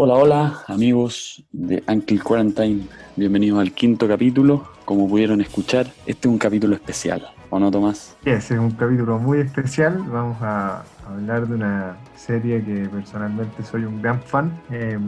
Hola, hola amigos de Uncle Quarantine, bienvenidos al quinto capítulo. Como pudieron escuchar, este es un capítulo especial, ¿o no, Tomás? Este es un capítulo muy especial. Vamos a hablar de una serie que personalmente soy un gran fan eh,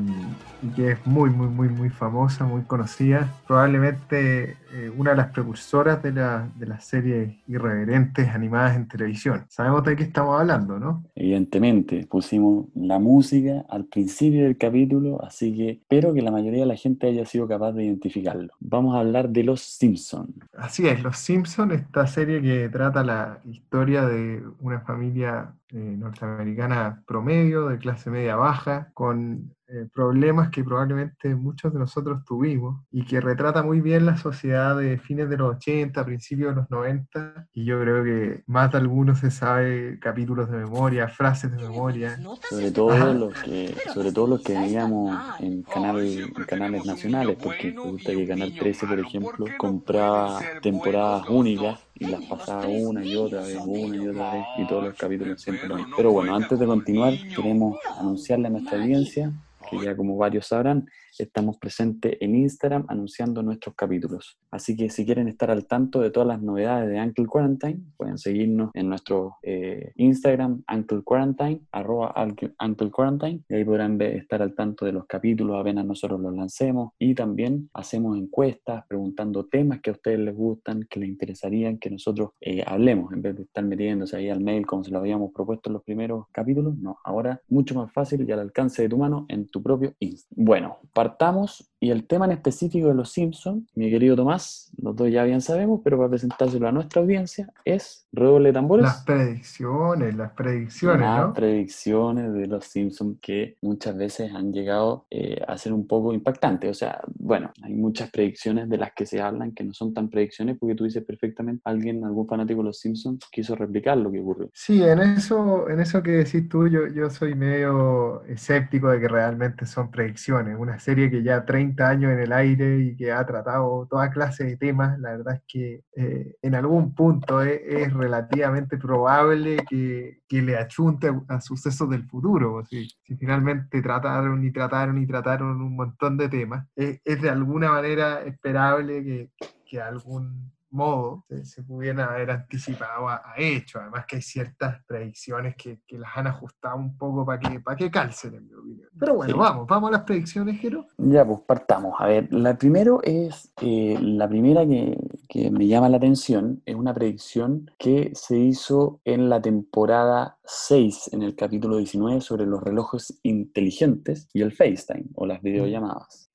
y que es muy, muy, muy, muy famosa, muy conocida. Probablemente eh, una de las precursoras de, la, de las series irreverentes animadas en televisión. Sabemos de qué estamos hablando, ¿no? Evidentemente, pusimos la música al principio del capítulo, así que espero que la mayoría de la gente haya sido capaz de identificarlo. Vamos a hablar de Los Simpsons. Así es, Los Simpsons, esta serie que trata la historia de una familia eh, norteamericana promedio, de clase media baja, con eh, problemas que probablemente muchos de nosotros tuvimos y que retrata muy bien la sociedad de fines de los 80, principios de los 90 y yo creo que más de algunos se sabe capítulos de memoria, frases de memoria. Sobre todo los que, sobre todo los que veíamos en, canal, en canales nacionales, porque resulta que Canal 13, por ejemplo, compraba temporadas únicas y las pasaba una y otra vez, una y otra vez, y todos los capítulos siempre lo mismo. Pero bueno, antes de continuar, queremos anunciarle a nuestra audiencia ya como varios sabrán, estamos presentes en Instagram anunciando nuestros capítulos. Así que si quieren estar al tanto de todas las novedades de Uncle Quarantine, pueden seguirnos en nuestro eh, Instagram, Uncle Quarantine, arroba Uncle Quarantine, y ahí podrán estar al tanto de los capítulos apenas nosotros los lancemos. Y también hacemos encuestas preguntando temas que a ustedes les gustan, que les interesarían que nosotros eh, hablemos, en vez de estar metiéndose ahí al mail como se lo habíamos propuesto en los primeros capítulos. No, ahora mucho más fácil y al alcance de tu mano en tu propio Instagram. Bueno, partamos y el tema en específico de los Simpsons, mi querido Tomás, los dos ya bien sabemos, pero para presentárselo a nuestra audiencia, es redoble de tambores. Las predicciones, las predicciones, las predicciones de los Simpsons que muchas veces han llegado eh, a ser un poco impactantes. O sea, bueno, hay muchas predicciones de las que se hablan que no son tan predicciones porque tú dices perfectamente, alguien, algún fanático de los Simpsons quiso replicar lo que ocurrió. Sí, en eso, en eso que decís tú, yo, yo soy medio escéptico de que realmente son predicciones. Una serie que ya 30 años en el aire y que ha tratado toda clase de temas, la verdad es que eh, en algún punto es, relativamente probable que, que, le achunte a, sucesos del futuro. Si, si, finalmente trataron y trataron y trataron un montón de temas, es, es de alguna manera esperable que, que algún modo se, pudieran haber anticipado a, hecho. Además que hay ciertas predicciones que, que las han ajustado un poco para que, para que calcen, en mi opinión. Pero bueno, vamos, vamos a las predicciones, Jero. Ya, pues partamos. A ver, la primero es, eh, la primera que, que me llama la atención es una predicción que se hizo en la temporada 6, en el capítulo 19, sobre los relojes inteligentes y el FaceTime o las videollamadas.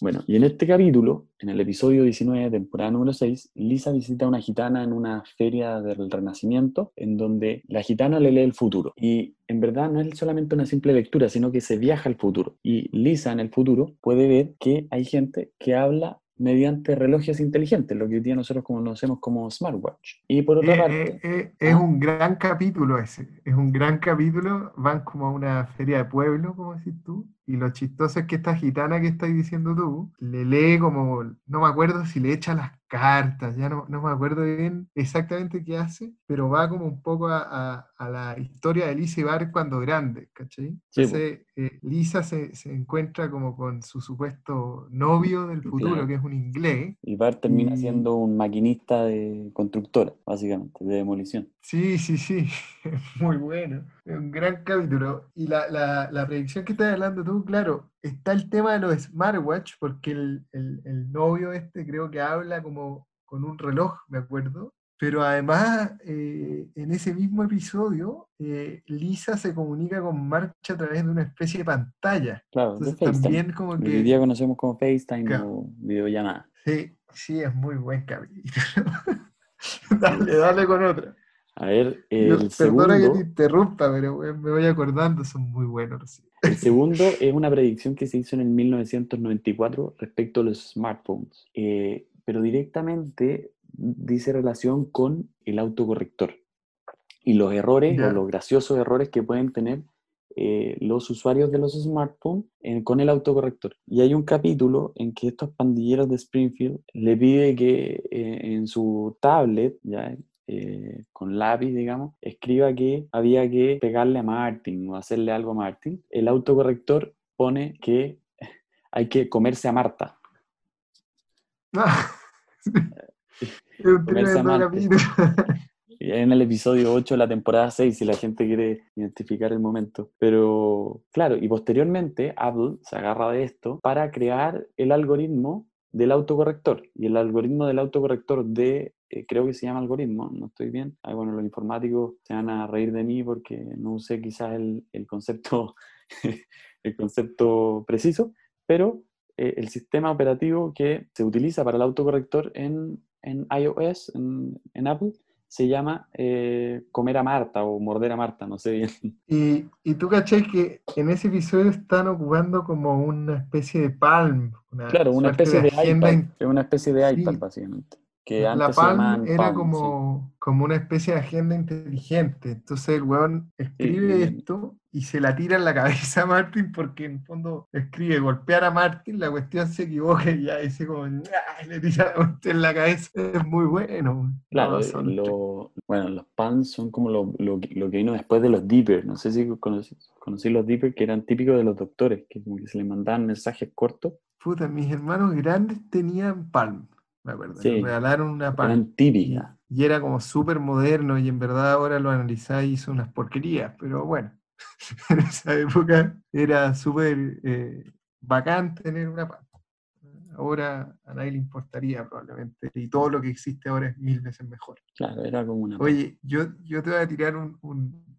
Bueno, y en este capítulo, en el episodio 19, temporada número 6, Lisa visita a una gitana en una feria del Renacimiento, en donde la gitana le lee el futuro. Y en verdad no es solamente una simple lectura, sino que se viaja al futuro. Y Lisa en el futuro puede ver que hay gente que habla mediante relojes inteligentes, lo que hoy día nosotros conocemos como smartwatch. Y por otra eh, parte... Eh, eh, es ¿ah? un gran capítulo ese, es un gran capítulo, van como a una feria de pueblo, como decís tú, y lo chistoso es que esta gitana que estás diciendo tú, le lee como, no me acuerdo si le echa las cartas, ya no, no me acuerdo bien exactamente qué hace, pero va como un poco a, a, la historia de Lisa y Bart cuando grande, ¿cachai? Entonces, eh, Lisa se, se, encuentra como con su supuesto novio del futuro, que es un inglés. Y Bart termina siendo un maquinista de constructora, básicamente, de demolición. Sí, sí, sí, es muy bueno, un gran capítulo. Y la, la, la predicción que estás hablando tú, claro, está el tema de los smartwatch, porque el, el, el, novio este creo que habla como con un reloj, me acuerdo. Pero además, eh, en ese mismo episodio, eh, Lisa se comunica con Marcha a través de una especie de pantalla. Claro, Entonces, también como que... Hoy día conocemos como FaceTime o videollamada. Sí, sí, es muy buen capítulo. dale, dale con otra. A ver, el segundo... Perdona que te interrumpa, pero me voy acordando, son muy buenos. El segundo es una predicción que se hizo en el 1994 respecto a los smartphones, eh, pero directamente dice relación con el autocorrector y los errores o los graciosos errores que pueden tener eh, los usuarios de los smartphones eh, con el autocorrector. Y hay un capítulo en que estos pandilleros de Springfield le pide que eh, en su tablet, ya con lápiz, digamos, escriba que había que pegarle a Martin o hacerle algo a Martin. El autocorrector pone que hay que comerse a Marta. Ah, comerse a Marta. en el episodio 8 de la temporada 6, si la gente quiere identificar el momento. Pero claro, y posteriormente Apple se agarra de esto para crear el algoritmo del autocorrector. Y el algoritmo del autocorrector de, eh, creo que se llama algoritmo, no estoy bien. Ay, bueno, los informáticos se van a reír de mí porque no usé quizás el, el concepto, el concepto preciso, pero eh, el sistema operativo que se utiliza para el autocorrector en, en iOS, en, en Apple, se llama eh, Comer a Marta o Morder a Marta, no sé bien. Y, y tú caché que en ese episodio están ocupando como una especie de Palm. claro, una especie de, iPad, una especie de iPad básicamente la Palm era como, como una especie de agenda inteligente. Entonces el weón escribe esto y se la tira en la cabeza a Martin porque en el fondo escribe golpear a Martin, la cuestión se equivoca y ya dice como le tira en la cabeza. Es muy bueno. Claro, bueno, los PALMs son como lo, lo, que vino después de los Deeper. No sé si conocí, conocí los Deeper que eran típicos de los doctores, que como que se les mandaban mensajes cortos. Puta, mis hermanos grandes tenían Palm me acuerdo. regalaron una pan. típica. Y, era como súper moderno y en verdad ahora lo analizáis y hizo unas porquerías, pero bueno, en esa época era súper eh, bacán tener una pan. Ahora a nadie le importaría probablemente y todo lo que existe ahora es mil veces mejor. Claro, era como una... Oye, yo, yo te voy a tirar un,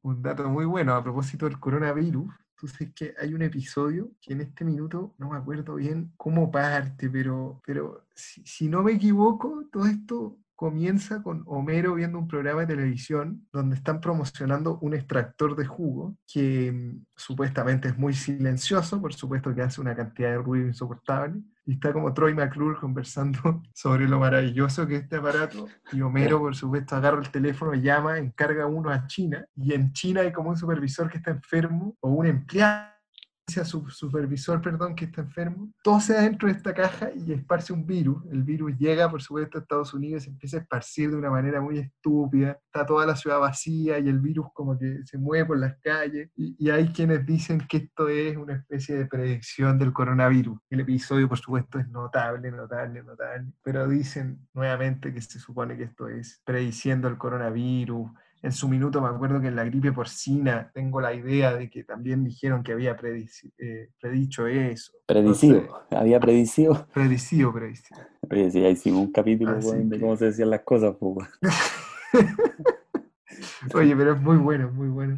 un dato muy bueno a propósito del coronavirus entonces que hay un episodio que en este minuto no me acuerdo bien cómo parte, pero, pero si, si no me equivoco, todo esto comienza con Homero viendo un programa de televisión donde están promocionando un extractor de jugo que mm, supuestamente es muy silencioso, por supuesto que hace una cantidad de ruido insoportable, y está como Troy McClure conversando sobre lo maravilloso que es este aparato, y Homero, por supuesto, agarra el teléfono, llama, encarga uno a China, y en China hay como un supervisor que está enfermo, o un empleado a su supervisor, perdón, que está enfermo, todo se dentro de esta caja y esparce un virus. El virus llega, por supuesto, a Estados Unidos se empieza a esparcir de una manera muy estúpida. Está toda la ciudad vacía y el virus como que se mueve por las calles. Y, y hay quienes dicen que esto es una especie de predicción del coronavirus. El episodio, por supuesto, es notable, notable, notable. Pero dicen nuevamente que se supone que esto es prediciendo el coronavirus en su minuto me acuerdo que en la gripe porcina tengo la idea de que también dijeron que había eh, predicho eso. Predicido, había predicido. Predicido, predicido. Oye, sí, hicimos un capítulo de cómo se decían las cosas. Pues, Oye, pero es muy bueno, muy bueno.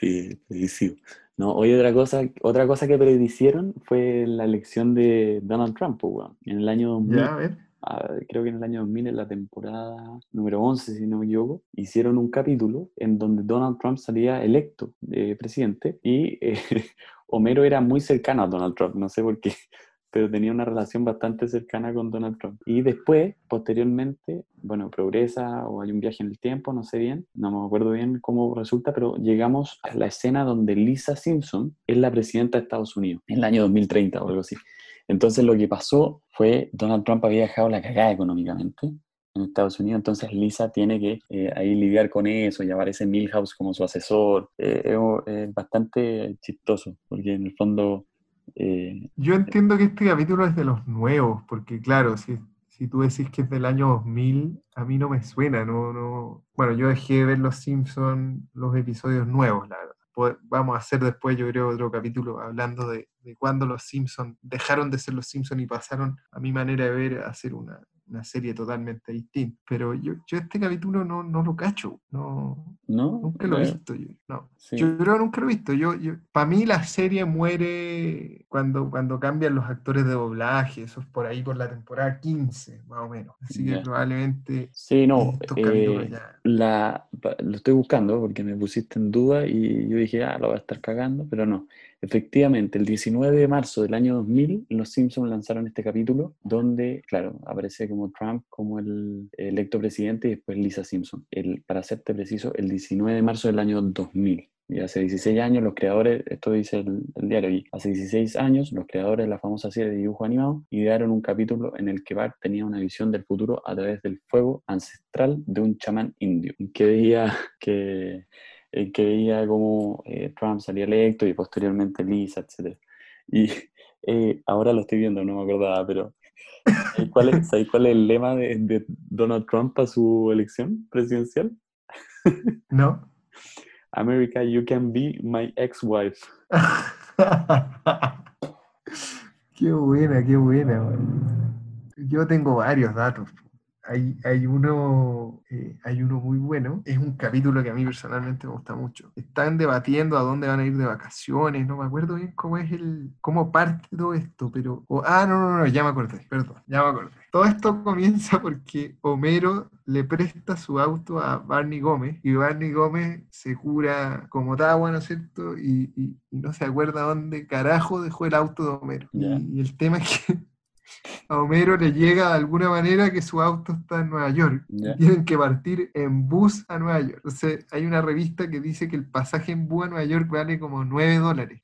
Sí, predicido. No, oye, otra cosa, otra cosa que predicieron fue la elección de Donald Trump, pues, en el año 2000. Ya, a ver creo que en el año 2000, en la temporada número 11, si no me equivoco, hicieron un capítulo en donde Donald Trump salía electo de presidente y eh, Homero era muy cercano a Donald Trump, no sé por qué, pero tenía una relación bastante cercana con Donald Trump. Y después, posteriormente, bueno, progresa o hay un viaje en el tiempo, no sé bien, no me acuerdo bien cómo resulta, pero llegamos a la escena donde Lisa Simpson es la presidenta de Estados Unidos, en el año 2030 o algo así. Entonces lo que pasó fue, Donald Trump había dejado la cagada económicamente en Estados Unidos, entonces Lisa tiene que eh, ahí lidiar con eso y aparece Milhouse como su asesor. Eh, es bastante chistoso, porque en el fondo... Eh, Yo entiendo que este capítulo es de los nuevos, porque claro, si, si tú decís que es del año 2000, a mí no me suena, no, no... Bueno, yo dejé de ver Los Simpsons, los episodios nuevos, la verdad vamos a hacer después, yo creo, otro capítulo hablando de, de cuándo los Simpsons dejaron de ser los Simpsons y pasaron, a mi manera de ver, a ser una, una serie totalmente distinta. Pero yo, yo este capítulo no, no lo cacho. No, ¿No? Nunca lo he visto. Yo, no. yo creo que nunca lo he visto. Yo, yo, para mí la serie muere cuando, cuando cambian los actores de doblaje. Eso es por ahí por la temporada 15, más o menos. Así que probablemente... Sí, no. Eh, la, lo estoy buscando porque me pusiste en duda y yo dije, ah, lo voy a estar cagando, pero no. Efectivamente, el 19 de marzo del año 2000, los Simpsons lanzaron este capítulo donde, claro, aparece como Trump como el electo presidente y después Lisa Simpson. El, para serte preciso, el 19 de marzo del año 2000. Y hace 16 años los creadores, esto dice el, diario aquí, hace 16 años los creadores de la famosa serie de dibujo animado idearon un capítulo en el que Bart tenía una visión del futuro a través del fuego ancestral de un chamán indio, que veía que, que veía cómo eh, Trump salía electo y posteriormente Lisa, etc. Y eh, ahora lo estoy viendo, no me acordaba, pero ¿sabéis cuál es, cuál es el lema de, de Donald Trump a su elección presidencial? No. America, you can be my ex-wife. qué buena, qué buena. Yo tengo varios datos. Hay, hay, uno, eh, hay uno muy bueno, es un capítulo que a mí personalmente me gusta mucho. Están debatiendo a dónde van a ir de vacaciones, no me acuerdo bien cómo es el, cómo parte todo esto, pero... ah, no, no, no, ya me acordé, perdón, ya me acordé. Todo esto comienza porque Homero le presta su auto a Barney Gómez y Barney Gómez se cura como Tawa, ¿no es cierto? Y, no se acuerda dónde carajo dejó el auto de Homero. y el tema es que a Homero le llega de alguna manera que su auto está en Nueva York. Tienen que partir en bus a Nueva York. Entonces, hay una revista que dice que el pasaje en bus a Nueva York vale como 9 dólares.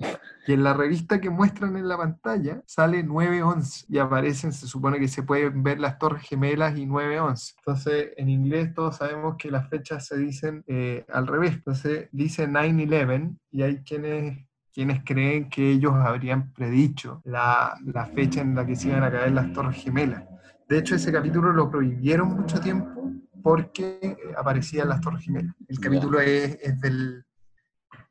Y en la revista que muestran en la pantalla sale 9.11 y aparecen, se supone que se pueden ver las Torres Gemelas y 9.11. Entonces, en inglés todos sabemos que las fechas se dicen eh, al revés. Entonces, dice 9-11 y hay quienes quienes creen que ellos habrían predicho la, la, fecha en la que se iban a caer las Torres Gemelas. De hecho, ese capítulo lo prohibieron mucho tiempo porque aparecían las Torres Gemelas. El capítulo es, es del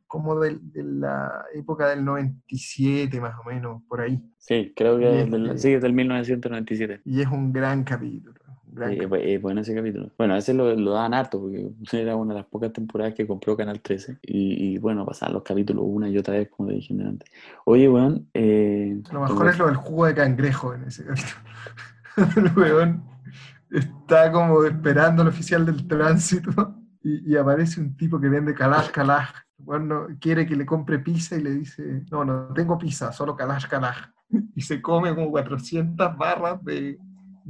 como de, de, la época del 97 más o menos, por ahí. Sí, creo que es del, sí, es del 1997. Y es un gran capítulo. Es bueno ese capítulo. Bueno, a veces lo, lo daban harto, porque era una de las pocas temporadas que compró Canal 13. Y, bueno, pasaban los capítulos una y otra vez, como te dije antes. Oye, weón. Eh, lo mejor es lo del jugo de cangrejo en ese capítulo. el weón está como esperando al oficial del tránsito y, aparece un tipo que vende calaj, calaj. Bueno, quiere que le compre pizza y le dice, no, no tengo pizza, solo calaj, calaj. Y se come como 400 barras de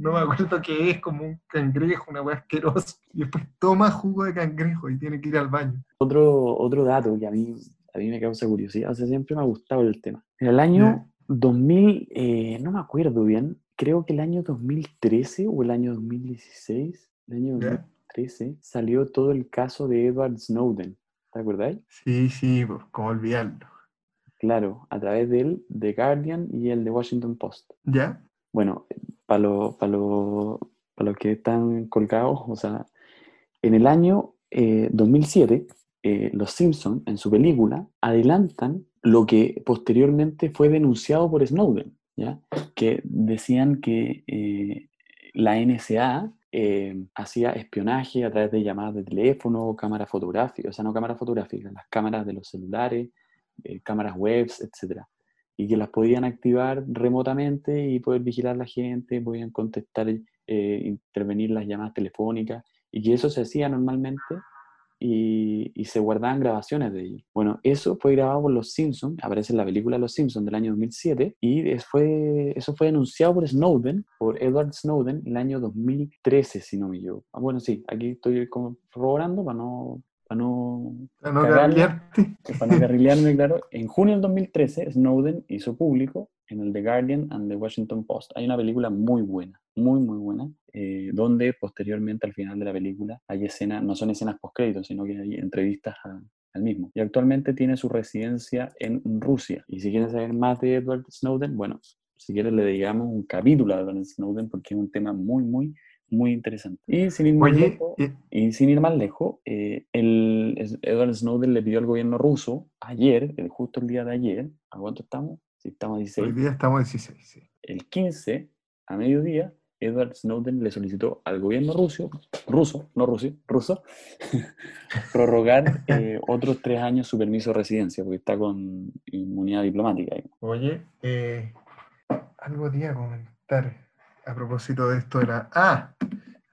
no me acuerdo qué es, como un cangrejo, una hueá asquerosa. Y después toma jugo de cangrejo y tiene que ir al baño. Otro, otro dato que a mí, a mí me causa curiosidad, o sea, siempre me ha gustado el tema. En el año 2000, eh, no me acuerdo bien, creo que el año 2013 o el año 2016, el año 2013, salió todo el caso de Edward Snowden. ¿Te acordáis? Sí, sí, pues, ¿cómo olvidarlo? Claro, a través de él, The Guardian y el de Washington Post. ¿Ya? Bueno, para los para los que están colgados, o sea, en el año 2007, eh, eh, Los Simpsons, en su película, adelantan lo que posteriormente fue denunciado por Snowden, ¿ya? que decían que eh, la NSA hacía espionaje a través de llamadas de teléfono, cámaras fotográficas, o sea, no cámaras fotográficas, las cámaras de los celulares, cámaras webs, etcétera y que las podían activar remotamente y poder vigilar a la gente, podían contestar, eh, intervenir las llamadas telefónicas y que eso se hacía normalmente y, y, se guardaban grabaciones de ello. Bueno, eso fue grabado por Los Simpsons, aparece en la película Los Simpsons del año 2007 y fue, eso fue denunciado por Snowden, por Edward Snowden, en el año 2013, si no me equivoco. Ah, bueno, sí, aquí estoy corroborando para no para no. Para carrilearme, claro. En junio del 2013, Snowden hizo público en el The Guardian and The Washington Post. Hay una película muy buena, muy, muy buena, eh, donde posteriormente al final de la película hay escenas, no son escenas post-créditos, sino que hay entrevistas al mismo. Y actualmente tiene su residencia en Rusia. Y si quieren saber más de Edward Snowden, bueno, si quieren le digamos un capítulo a Edward Snowden porque es un tema muy, muy muy interesante. Y sin ir más lejos, y sin ir más lejos eh, el, Edward Snowden le pidió al gobierno ruso ayer, justo el día de ayer, ¿a cuánto estamos? Si estamos a 16. Hoy día estamos a 16, sí. El 15, a mediodía, Edward Snowden le solicitó al gobierno ruso, ruso, no ruso, ruso, prorrogar eh, otros tres años su permiso de residencia, porque está con inmunidad diplomática. Oye, eh, algo a comentar a propósito de esto de la... Ah,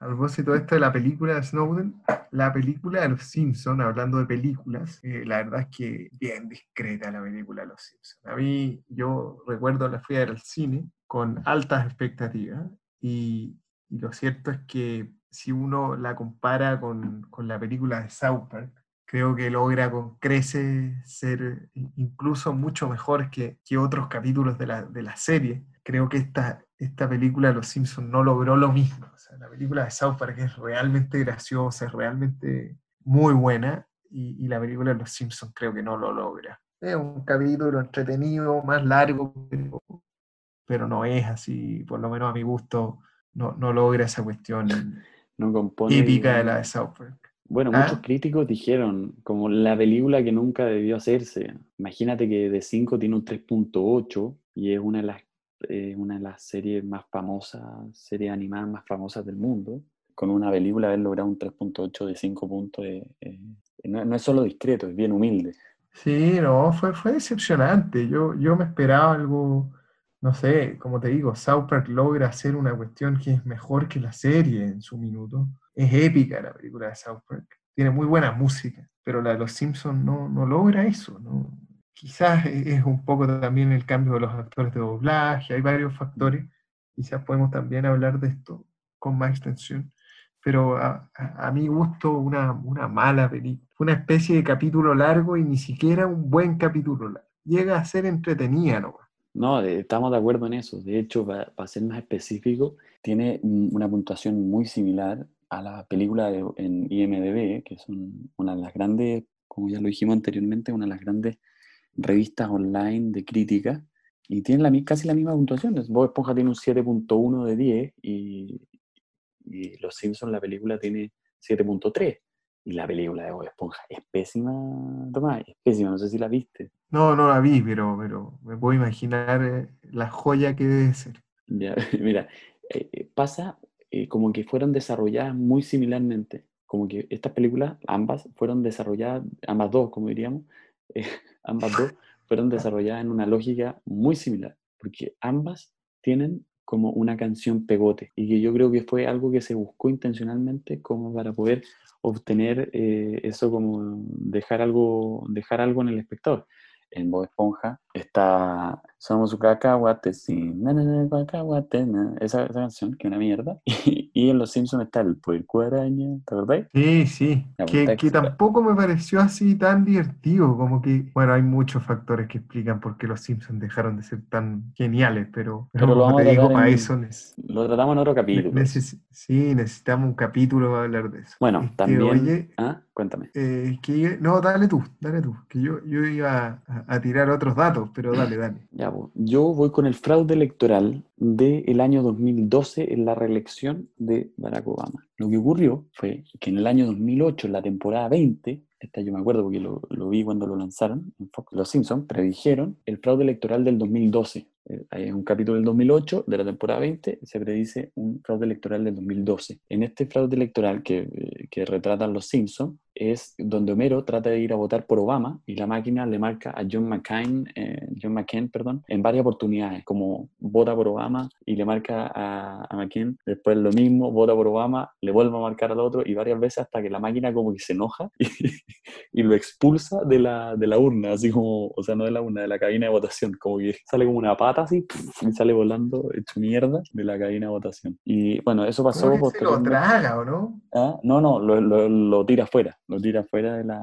a propósito de esto de la película de Snowden, la película de Los Simpsons, hablando de películas, eh, la verdad es que bien discreta la película de Los Simpsons. A mí, yo recuerdo la fui a ver al cine con altas expectativas y, y, lo cierto es que si uno la compara con, con la película de South Park, creo que logra con crece ser incluso mucho mejor que, que otros capítulos de la, de la, serie. Creo que esta, esta película de Los Simpsons no logró lo mismo. O sea, la película de South Park es realmente graciosa, es realmente muy buena, y, y la película de Los Simpsons creo que no lo logra. Es un capítulo entretenido, más largo, pero, pero no es así, por lo menos a mi gusto, no, no logra esa cuestión no compone, típica de la de South Park. Bueno, ¿Ah? muchos críticos dijeron, como la película que nunca debió hacerse. Imagínate que de 5 tiene un 3.8 y es una de las eh, una de las series más famosas, series animadas más famosas del mundo. Con una película haber logrado un 3.8 de 5 puntos eh, eh, no, no, es solo discreto, es bien humilde. Sí, no, fue, fue decepcionante. Yo, yo me esperaba algo, no sé, como te digo, South Park logra hacer una cuestión que es mejor que la serie en su minuto. Es épica la película de South Park. Tiene muy buena música, pero la de los Simpsons no, no logra eso. ¿no? Quizás es un poco también el cambio de los actores de doblaje, hay varios factores. Quizás podemos también hablar de esto con más extensión. Pero a, a, a mi gusto, una, una mala película. Una especie de capítulo largo y ni siquiera un buen capítulo largo. Llega a ser entretenida, ¿no? No, estamos de acuerdo en eso. De hecho, para, ser más específico, tiene una puntuación muy similar a la película de, en IMDB, que son una de las grandes, como ya lo dijimos anteriormente, una de las grandes revistas online de crítica, y tiene la, casi la misma puntuación. Bob Esponja tiene un 7.1 de 10 y, y Los Simpsons, la película, tiene 7.3. Y la película de Bob Esponja es pésima, Tomás, es pésima, no sé si la viste. No, no la vi, pero, pero me puedo imaginar eh, la joya que debe ser. Ya, mira, eh, pasa eh, como que fueron desarrolladas muy similarmente, como que estas películas, ambas, fueron desarrolladas, ambas dos, como diríamos, ambas dos fueron desarrolladas en una lógica muy similar, porque ambas tienen como una canción pegote y que yo creo que fue algo que se buscó intencionalmente como para poder obtener eh, eso como dejar algo dejar algo en el espectador. En Bob Esponja está Somos su cacahuate, sí, na, na. Esa, esa, canción, que es una mierda. Y, y, en Los Simpsons está el puerco araña, ¿te acordás? Sí, sí, que, que tampoco me pareció así tan divertido, como que, bueno, hay muchos factores que explican por qué los Simpsons dejaron de ser tan geniales, pero, pero lo vamos te a digo, para en- eso Lo tratamos en otro capítulo. neces- sí, necesitamos un capítulo para hablar de eso. Bueno, Este, también... oye, ¿Ah? Cuéntame. eh, que, no, dale tú, dale tú, que yo, yo iba a, a tirar otros datos, pero dale, dale. Ya, yo voy con el fraude electoral del año 2012 en la reelección de Barack Obama. Lo que ocurrió fue que en el año 2008, en la temporada 20, esta yo me acuerdo porque lo, lo vi cuando lo lanzaron, en Fox, los Simpsons predijeron el fraude electoral del 2012. Eh, Hay un capítulo del 2008, de la temporada 20, se predice un fraude electoral del 2012. En este fraude electoral que, eh, que retratan los Simpsons, es donde Homero trata de ir a votar por Obama y la máquina le marca a John McCain, eh, John McCain, perdón, en varias oportunidades, como vota por Obama y le marca a, a McCain, después lo mismo, vota por Obama, le vuelve a marcar al otro y varias veces hasta que la máquina como que se enoja y, y lo expulsa de la, de la urna, así como, o sea, no de la urna, de la cabina de votación, como que sale como una pata así y sale volando hecho mierda de la cabina de votación. Y bueno, eso pasó se lo traga, ¿o no? Ah, No, no, lo, lo- lo tira afuera, lo tira afuera de la,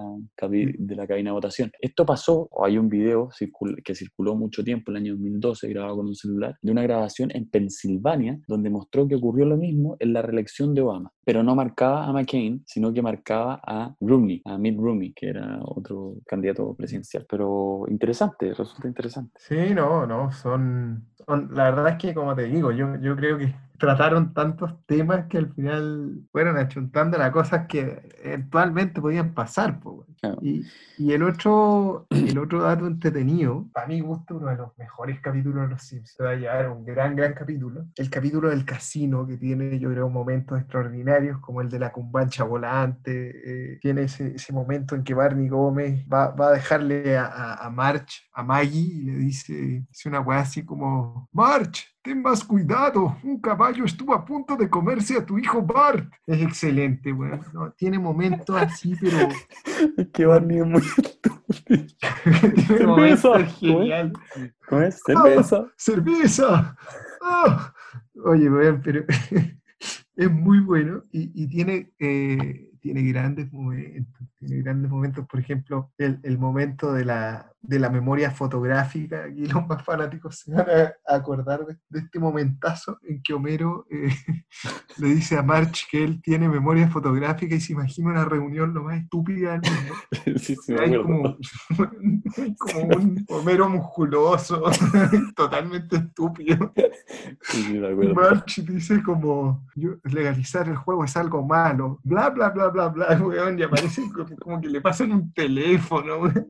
de la cabina de votación. Esto pasó, o hay un video circul- que circuló mucho tiempo, el año 2012, grabado con un celular, de una grabación en Pensilvania, donde mostró que ocurrió lo mismo en la reelección de Obama, pero no marcaba a McCain, sino que marcaba a Romney, a Mitt Romney, que era otro candidato presidencial. Pero interesante, resulta interesante. Sí, no, no, son, son- la verdad es que como te digo, yo, yo creo que trataron tantos temas que al final fueron achuntando las cosas que eventualmente podían pasar, po. Y, el otro, el otro dato entretenido, para mi gusto, uno de los mejores capítulos de Los Simpsons, va a llevar un gran, gran capítulo, el capítulo del casino, que tiene, yo creo, momentos extraordinarios, como el de la cumbancha volante, eh, tiene ese, ese momento en que Barney Gómez va, va a dejarle a, a, a March, a Maggie, y le dice, dice una weá así como, March, ten más cuidado, un caballo estuvo a punto de comerse a tu hijo Bart. Es excelente, ¿no? Tiene momentos así, pero... Es que Barney es muy estúpido. tiene momentos ¿cómo es? ¿Cómo es? Cerveza. ¡Cerveza! ¡Ah! Oye, weón, pero es muy bueno y, y tiene, eh, tiene grandes momentos, tiene grandes momentos, por ejemplo, el, el momento de la, de la memoria fotográfica, aquí los más fanáticos se van a acordar de, de este momentazo en que Homero eh, le dice a March que él tiene memoria fotográfica y se imagina una reunión lo más estúpida del mundo. Sí, sí, Hay como, como un Homero musculoso, totalmente estúpido. Sí. March dice como, "Yo- legalizar el juego es algo malo, bla, bla, bla, bla, bla, weón, y aparece como, como que le pasan un teléfono, weón.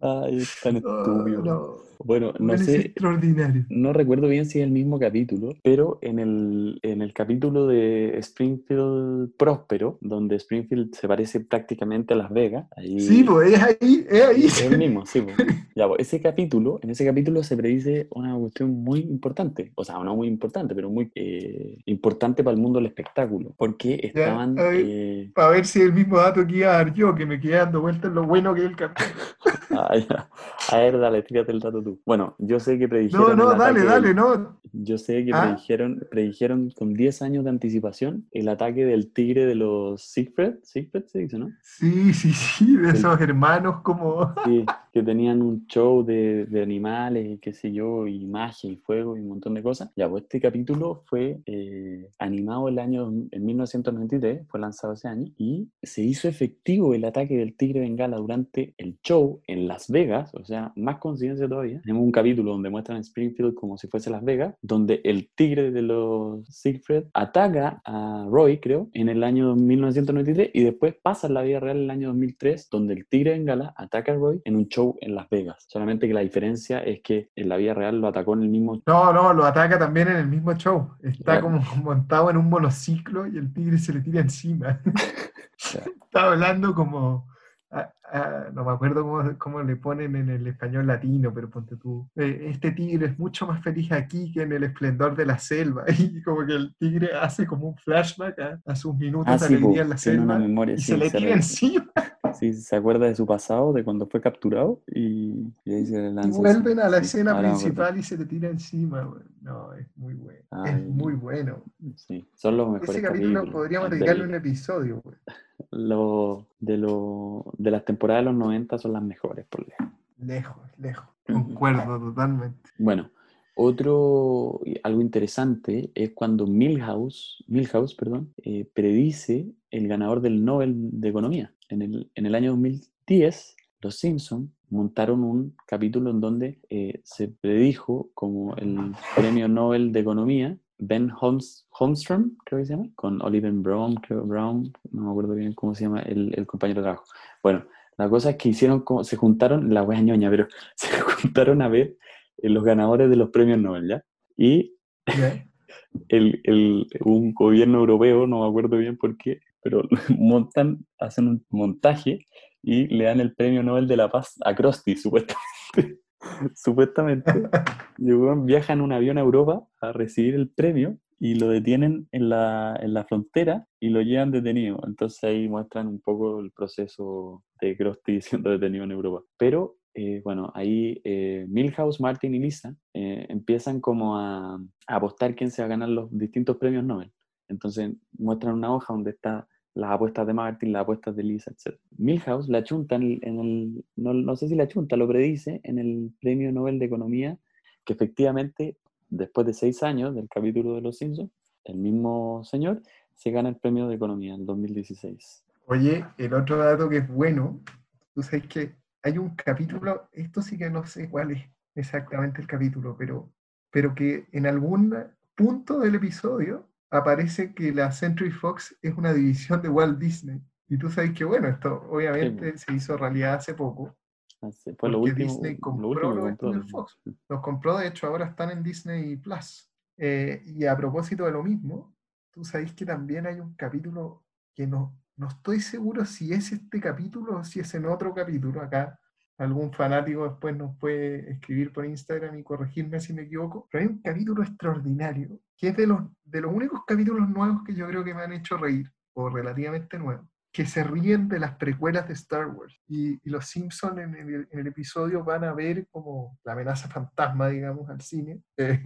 Ay, es tan Oh, estúpido. no, Bueno, no sé, extraordinario. no recuerdo bien si es el mismo capítulo, pero en el, en el capítulo de Springfield Próspero, donde Springfield se parece prácticamente a Las Vegas, ahí Sí, pues es ahí, es ahí. es el mismo, sí. pues. Ya, pues, ese capítulo, en ese capítulo se predice una cuestión muy importante, o sea, no muy importante, pero muy eh, importante para el mundo del espectáculo, porque estaban... a ver. eh, Para ver si el mismo dato que iba a dar yo, que me quedé dando vueltas lo bueno que es el capítulo. ah, ya. A ver, dale, tírate el dato tú. Bueno, yo sé que predijeron... No, no, dale, dale, no. Yo sé que ¿Ah? predijeron, predijeron con 10 años de anticipación el ataque del tigre de los Siegfried, Siegfried se dice, ¿no? Sí, sí, sí, de esos hermanos como... Sí, que tenían un show de, de animales y qué sé yo, y magia y fuego y un montón de cosas. Ya, pues este capítulo fue eh, animado el año, en 1993, fue lanzado ese año, y se hizo efectivo el ataque del tigre bengala durante el show en Las Vegas, o sea, más coincidencia todavía. Tenemos un capítulo donde muestran Springfield como si fuese Las Vegas, donde el tigre de los Siegfried ataca a Roy, creo, en el año 1993 y después pasa en la vida real en el año 2003, donde el tigre bengala ataca a Roy en un show en Las Vegas. Solamente que la diferencia es que en la vida real lo atacó en el mismo No, no, lo ataca también en el mismo show. Está como montado en un monociclo y el tigre se le tira encima. Está hablando como... ah, ah, no me acuerdo cómo, cómo le ponen en el español latino, pero ponte tú. eh, este tigre es mucho más feliz aquí que en el esplendor de la selva. Y como que el tigre hace como un flashback a, a sus minutos Ah, de sí, po, alegría en la selva memoria, y sí, se le tira encima Sí, se acuerda de su pasado, de cuando fue capturado y, y ahí se le y vuelven a la sí, escena ahora principal y se le tira encima. güey. No, es muy bueno. Ay. Es muy bueno. Sí, son los mejores Ese capítulo capítulos. podríamos Del- dedicarle un episodio, güey. lo- de, lo- de las temporadas de los 90 son las mejores, por lejos. Lejos, lejos. Concuerdo totalmente. Bueno, otro, algo interesante es cuando Milhouse, Milhouse, perdón, eh, predice el ganador del Nobel de Economía. En el, en el año 2010, los Simpson montaron un capítulo en donde eh, se predijo como el premio Nobel de Economía, Ben Holmes, Holmstrom, creo que se llama, con Oliver Brown, creo, Brown, no me acuerdo bien cómo se llama el, el compañero de trabajo. Bueno, la cosa es que hicieron como, se juntaron, la wea ñoña, pero se juntaron a ver eh, los ganadores de los premios Nobel, ¿ya? Y ¿Ya? el, el- un gobierno europeo, no me acuerdo bien por qué, pero montan, hacen un montaje y le dan el premio Nobel de la Paz a Krusty, supuestamente. supuestamente. Y viaja en un avión a Europa a recibir el premio y lo detienen en la, en la frontera y lo llevan detenido. Entonces ahí muestran un poco el proceso de Krusty siendo detenido en Europa. Pero eh, bueno, ahí eh, Milhouse, Martin y Lisa eh, empiezan como a, a apostar quién se va a ganar los distintos premios Nobel. Entonces muestran una hoja donde está las apuestas de Martin, las apuestas de Lisa, etc. Milhouse la chunta en el, no, no sé si la chunta, lo predice en el Premio Nobel de Economía, que efectivamente, después de seis años del capítulo de Los Simpsons, el mismo señor se gana el Premio de Economía en 2016. Oye, el otro dato que es bueno, tú sabes que hay un capítulo, esto sí que no sé cuál es exactamente el capítulo, pero, pero que en algún punto del episodio aparece que la Century Fox es una división de Walt Disney. Y tú sabes que, bueno, esto obviamente se hizo realidad hace poco, Así- Fue lo último, Disney lo compró que los estudios Fox. Los compró, de hecho, ahora están en Disney Plus. Eh, y a propósito de lo mismo, tú sabes que también hay un capítulo que no, no estoy seguro si es este capítulo o si es en otro capítulo. Acá algún fanático después nos puede escribir por Instagram y corregirme si me equivoco. Pero hay un capítulo extraordinario que es de los, de los únicos capítulos nuevos que yo creo que me han hecho reír, o relativamente nuevos que se ríen de las precuelas de Star Wars. Y, y los Simpsons en el, en el episodio van a ver como la amenaza fantasma, digamos, al cine. Eh,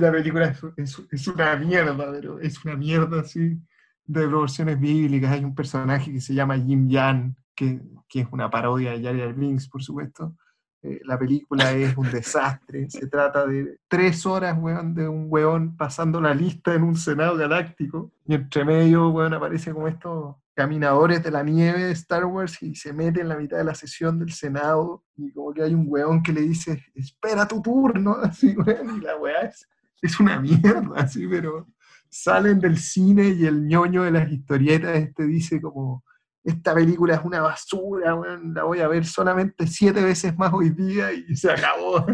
la película es, es- es una mierda, pero es una mierda así. de proporciones bíblicas. Hay un personaje que se llama Jim Yan, que, es una parodia de Jar Jar por supuesto. Eh, la película es un desastre. Se trata de tres horas, weón, de un weón pasando la lista en un Senado galáctico. Y entre medio, weón, aparece como estos caminadores de la nieve de Star Wars y se mete en la mitad de la sesión del Senado y como que hay un weón que le dice, espera tu turno, así, weón, y la weá es, es una mierda, así, pero salen del cine y el ñoño de las historietas este dice como, esta película es una basura, la voy a ver solamente siete veces más hoy día y se acabó.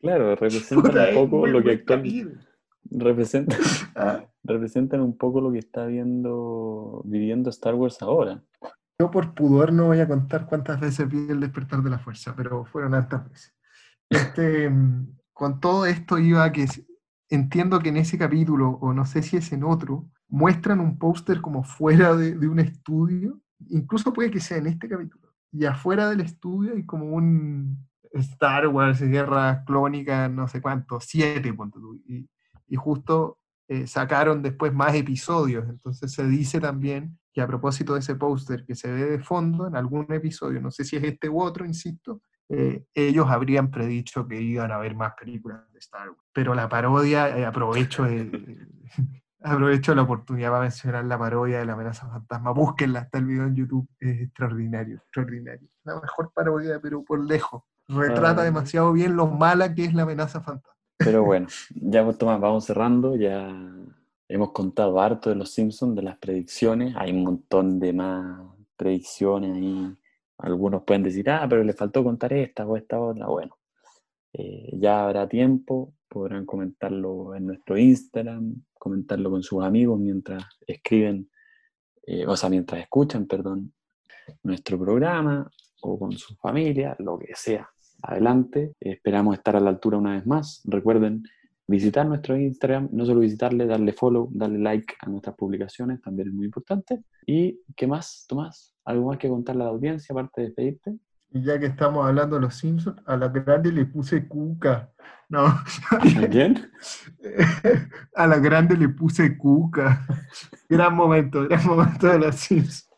Claro, representa un poco lo que actualmente representa, ah. representan un poco lo que está viendo, viviendo Star Wars ahora. Yo por pudor no voy a contar cuántas veces vi el despertar de la fuerza, pero fueron altas veces. Este, con todo esto iba a que entiendo que en ese capítulo, o no sé si es en otro, muestran un póster como fuera de, de, un estudio, incluso puede que sea en este capítulo, y afuera del estudio hay como un Star Wars, Guerra Clónica, no sé cuánto, siete, y, y justo eh, sacaron después más episodios. Entonces se dice también que a propósito de ese póster que se ve de fondo en algún episodio, no sé si es este u otro, insisto, eh, ellos habrían predicho que iban a haber más películas de Star Wars. Pero la parodia, eh, aprovecho, aprovecho la oportunidad para mencionar la parodia de la amenaza fantasma. Búsquenla, está el video en YouTube, es extraordinario, extraordinario. La mejor parodia, pero por lejos. Retrata ah. demasiado bien lo mala que es la amenaza fantasma. Pero bueno, ya pues, Tomás, vamos cerrando. Ya hemos contado harto de los Simpsons, de las predicciones. Hay un montón de más predicciones ahí. Algunos pueden decir, ah, pero le faltó contar esta o esta otra. Bueno, eh, ya habrá tiempo. Podrán comentarlo en nuestro Instagram, comentarlo con sus amigos mientras escriben, eh, o sea, mientras escuchan, perdón, nuestro programa o con su familia, lo que sea adelante. Esperamos estar a la altura una vez más. Recuerden visitar nuestro Instagram, no solo visitarle, darle follow, darle like a nuestras publicaciones, también es muy importante. ¿Y qué más, Tomás? ¿Algo más que contarle a la audiencia aparte de despedirte? Y ya que estamos hablando de los Simpsons, a la grande le puse cuca. No. ¿A quién? a la grande le puse cuca. gran momento, gran momento de los Simpsons.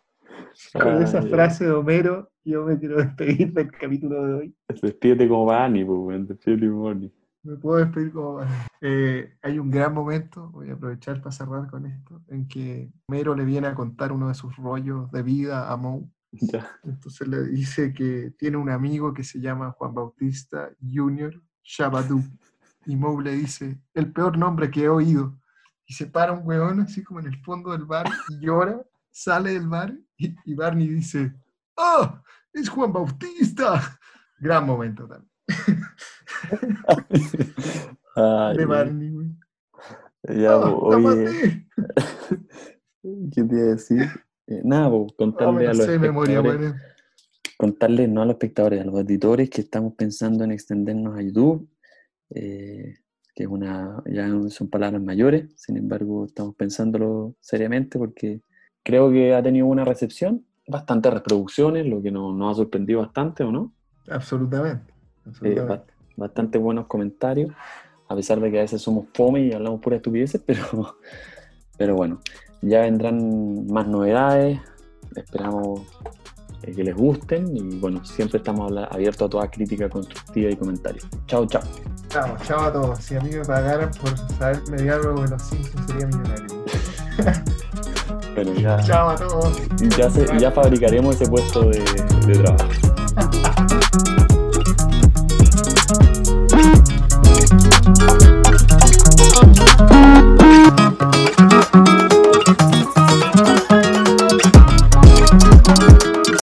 Con esa frase de Homero yo me quiero despedir del capítulo de hoy. Despídete como Bani, pues, despídete como Bani. Me puedo despedir como Bani. Eh, hay un gran momento, voy a aprovechar para cerrar con esto, en que Mero le viene a contar uno de sus rollos de vida a Moe. Entonces le dice que tiene un amigo que se llama Juan Bautista Junior Shabadú. Y Moe le dice, el peor nombre que he oído. Y se para un hueón así como en el fondo del bar y llora, sale del bar y, y Barney dice, ¡Oh! ¡Es Juan Bautista! Gran momento también. de Barney, güey. Ya, oh, oye. ¿Qué te iba a decir? Eh, nada, pues, contarle a los espectadores, contarle no a los espectadores, a los auditores que estamos pensando en extendernos a YouTube, eh, que es una, ya son palabras mayores, sin embargo estamos pensándolo seriamente porque creo que ha tenido una recepción bastantes reproducciones, lo que nos, ha sorprendido bastante, ¿o no? Absolutamente. Eh, bastante buenos comentarios, a pesar de que a veces somos fome y hablamos pura estupideces, pero, pero bueno, ya vendrán más novedades, esperamos que les gusten y bueno, siempre estamos abiertos a toda crítica constructiva y comentario. Chao, chao. Chao, chao a todos. Si a mí me pagaran por saber mediar de los cinco sería millonario. bueno, ya, chao a todos. Ya, se, ya fabricaremos ese puesto de, trabajo.